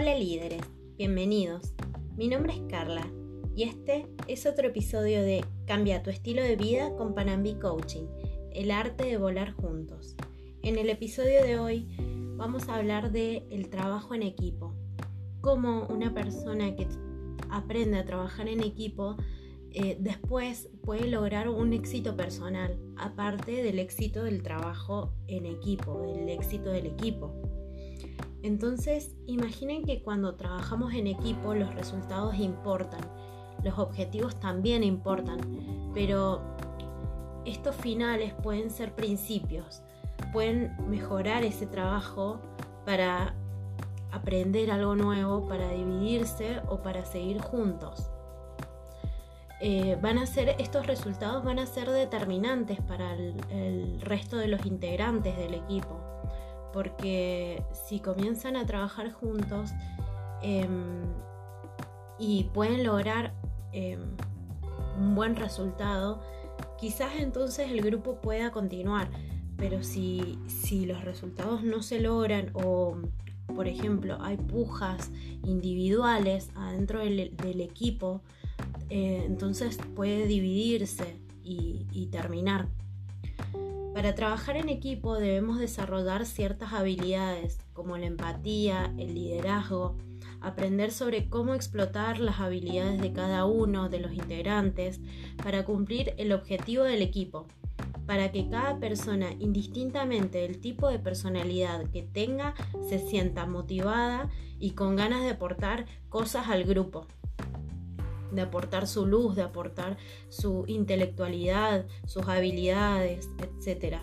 Hola líderes, bienvenidos. Mi nombre es Carla y este es otro episodio de Cambia tu estilo de vida con Panambi Coaching, el arte de volar juntos. En el episodio de hoy vamos a hablar de el trabajo en equipo, cómo una persona que aprende a trabajar en equipo eh, después puede lograr un éxito personal, aparte del éxito del trabajo en equipo, del éxito del equipo. Entonces, imaginen que cuando trabajamos en equipo los resultados importan, los objetivos también importan, pero estos finales pueden ser principios, pueden mejorar ese trabajo para aprender algo nuevo, para dividirse o para seguir juntos. Eh, van a ser, estos resultados van a ser determinantes para el, resto de los integrantes del equipo, porque si comienzan a trabajar juntos em, y pueden lograr em, un buen resultado, quizás entonces el grupo pueda continuar, pero si, si los resultados no se logran o por ejemplo hay pujas individuales adentro del equipo, eh, entonces puede dividirse y, terminar. Para trabajar en equipo debemos desarrollar ciertas habilidades como la empatía, el liderazgo, aprender sobre cómo explotar las habilidades de cada uno de los integrantes para cumplir el objetivo del equipo, para que cada persona, indistintamente del tipo de personalidad que tenga, se sienta motivada y con ganas de aportar cosas al grupo de aportar su luz, de aportar su intelectualidad, sus habilidades, etc.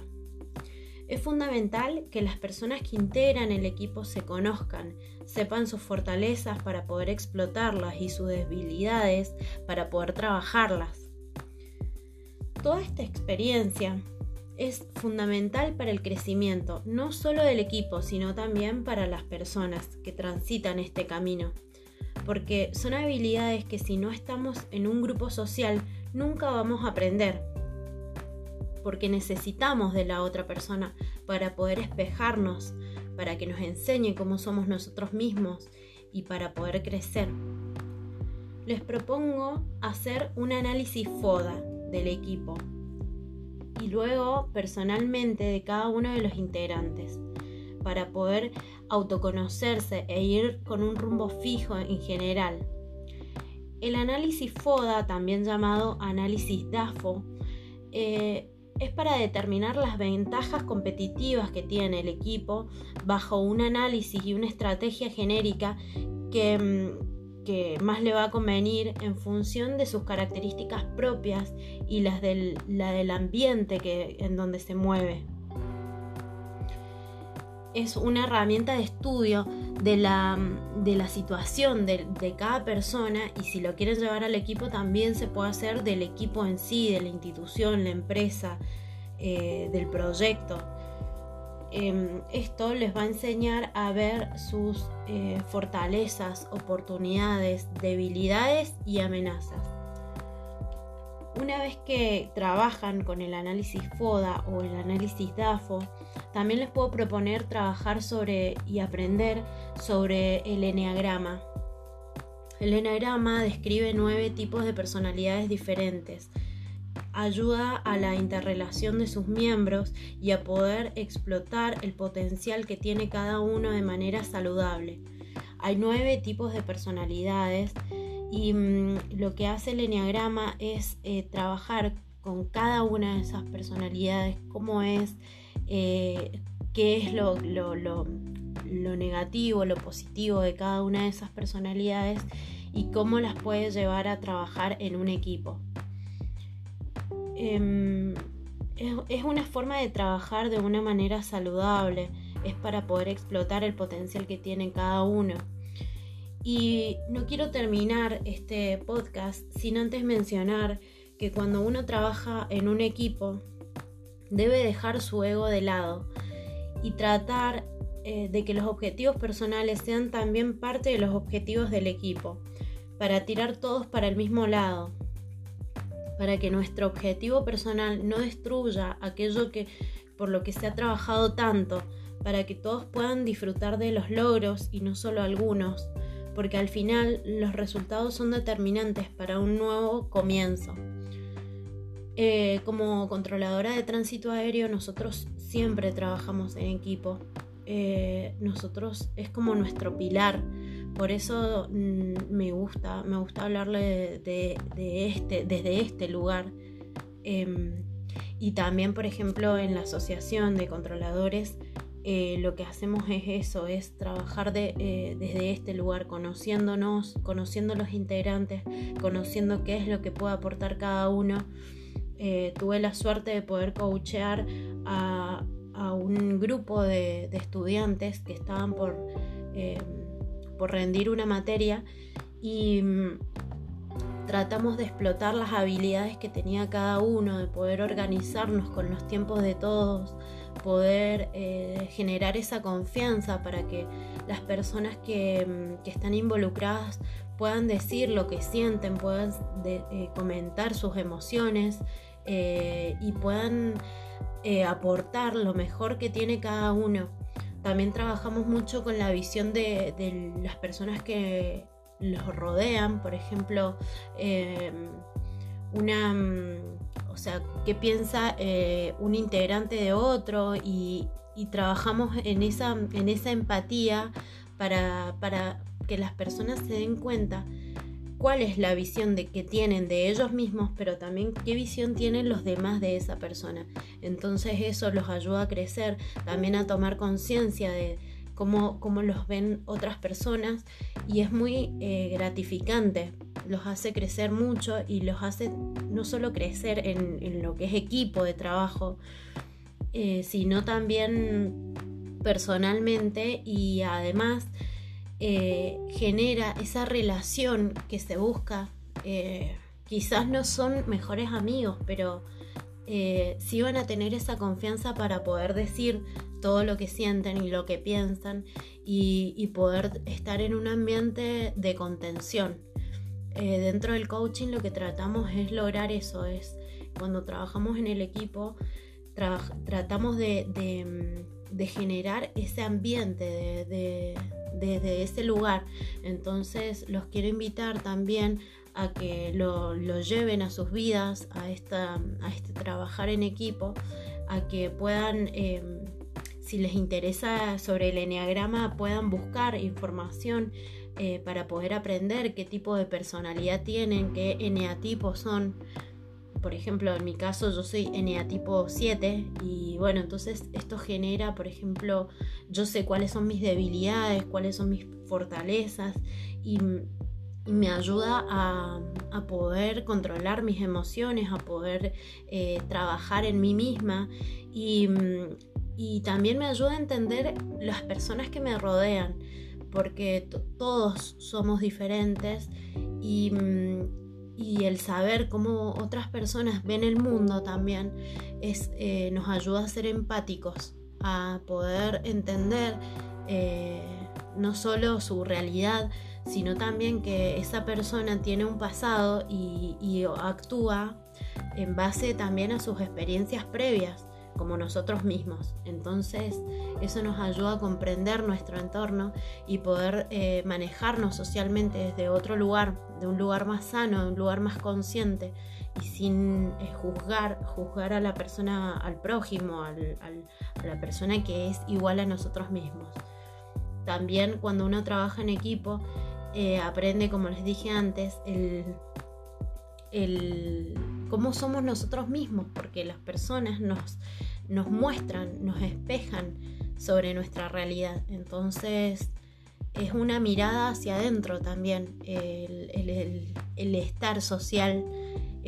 Es fundamental que las personas que integran el equipo se conozcan, sepan sus fortalezas para poder explotarlas y sus debilidades para poder trabajarlas. Toda esta experiencia es fundamental para el crecimiento, no solo del equipo, sino también para las personas que transitan este camino porque son habilidades que si no estamos en un grupo social nunca vamos a aprender, porque necesitamos de la otra persona para poder espejarnos, para que nos enseñe cómo somos nosotros mismos y para poder crecer. Les propongo hacer un análisis FODA del equipo y luego personalmente de cada uno de los integrantes para poder autoconocerse e ir con un rumbo fijo en general. El análisis FODA, también llamado análisis DAFO, eh, es para determinar las ventajas competitivas que tiene el equipo bajo un análisis y una estrategia genérica que, mm, que más le va a convenir en función de sus características propias y las del, la del ambiente que, en donde se mueve es una herramienta de estudio de la, de la situación de, cada persona y si lo quieren llevar al equipo también se puede hacer del equipo en sí, de la institución, la empresa, eh, del proyecto. Em, esto les va a enseñar a ver sus eh, fortalezas, oportunidades, debilidades y amenazas. Una vez que trabajan con el análisis FODA o el análisis DAFO, también les puedo proponer trabajar sobre y aprender sobre el eneagrama. El eneagrama describe nueve tipos de personalidades diferentes. Ayuda a la interrelación de sus miembros y a poder explotar el potencial que tiene cada uno de manera saludable. Hay nueve tipos de personalidades y mm, lo que hace el Enneagrama es eh, trabajar con cada una de esas personalidades, cómo es, eh, qué es lo, lo, negativo, lo positivo de cada una de esas personalidades y cómo las puede llevar a trabajar en un equipo. Em, es una forma de trabajar de una manera saludable, es para poder explotar el potencial que tiene cada uno. Y no quiero terminar este podcast sin antes mencionar que cuando uno trabaja en un equipo debe dejar su ego de lado y tratar eh, de que los objetivos personales sean también parte de los objetivos del equipo, para tirar todos para el mismo lado, para que nuestro objetivo personal no destruya aquello que por lo que se ha trabajado tanto para que todos puedan disfrutar de los logros y no solo algunos, porque al final los resultados son determinantes para un nuevo comienzo. Eh, como controladora de tránsito aéreo nosotros siempre trabajamos en equipo. Eh, nosotros es como nuestro pilar. Por eso mm, me gusta, me gusta hablarle de, este, desde este lugar. Em, y también, por ejemplo, en la asociación de controladores, eh, lo que hacemos es eso, es trabajar desde este lugar, conociéndonos, conociendo los integrantes, conociendo qué es lo que puede aportar cada uno. Eh, tuve la suerte de poder coachear a, un grupo de, estudiantes que estaban por, eh, por rendir una materia y mm, tratamos de explotar las habilidades que tenía cada uno, de poder organizarnos con los tiempos de todos, poder eh, generar esa confianza para que las personas que, mm, que, están involucradas puedan decir lo que sienten, puedan comentar sus emociones eh, y puedan eh, aportar lo mejor que tiene cada uno. También trabajamos mucho con la visión de, las personas que los rodean, por ejemplo, eh, una, mm, o sea, qué piensa un integrante de otro y, trabajamos en esa, en esa empatía para, para que las personas se den cuenta cuál es la visión de que tienen de ellos mismos, pero también qué visión tienen los demás de esa persona. Entonces eso los ayuda a crecer, también a tomar conciencia de cómo, cómo, los ven otras personas y es muy eh, gratificante, los hace crecer mucho y los hace no solo crecer en, lo que es equipo de trabajo, eh, sino también personalmente y además eh, genera esa relación que se busca. Quizás no son mejores amigos, pero sí van a tener esa confianza para poder decir todo lo que sienten y lo que piensan y, poder estar en un ambiente de contención. dentro del coaching lo que tratamos es lograr eso, es cuando trabajamos en el equipo, tratamos de, generar ese ambiente de, desde ese lugar. Entonces los quiero invitar también a que lo, lleven a sus vidas, a, esta, a este trabajar en equipo, a que puedan, em, si les interesa sobre el enneagrama, puedan buscar información eh, para poder aprender qué tipo de personalidad tienen, qué eneatipos son. Por ejemplo, en mi caso yo soy NA tipo 7 y bueno, entonces esto genera, por ejemplo, yo sé cuáles son mis debilidades, cuáles son mis fortalezas y, me ayuda a, poder controlar mis emociones, a poder eh, trabajar en mí misma. Y, y, también me ayuda a entender las personas que me rodean, porque todos somos diferentes y y el saber cómo otras personas ven el mundo también es, eh, nos ayuda a ser empáticos, a poder entender eh, no solo su realidad, sino también que esa persona tiene un pasado y, y actúa en base también a sus experiencias previas como nosotros mismos. Entonces eso nos ayuda a comprender nuestro entorno y poder eh, manejarnos socialmente desde otro lugar, de un lugar más sano, de un lugar más consciente y sin eh, juzgar, juzgar a la persona, al prójimo, a la persona que es igual a nosotros mismos. También cuando uno trabaja en equipo, eh, aprende, como les dije antes, el, el cómo somos nosotros mismos, porque las personas nos, nos muestran, nos espejan sobre nuestra realidad. Entonces es una mirada hacia adentro también, el, estar social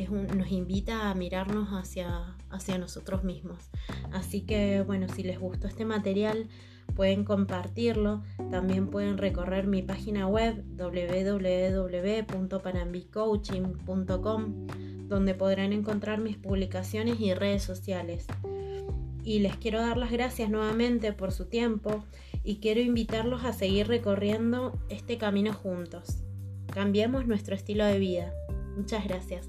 nos invita a mirarnos hacia, hacia nosotros mismos. Así que bueno, si les gustó este material, pueden compartirlo. También pueden recorrer mi página web www.panambicoaching.com donde podrán encontrar mis publicaciones y redes sociales. Y les quiero dar las gracias nuevamente por su tiempo y quiero invitarlos a seguir recorriendo este camino juntos. Cambiemos nuestro estilo de vida. Muchas gracias.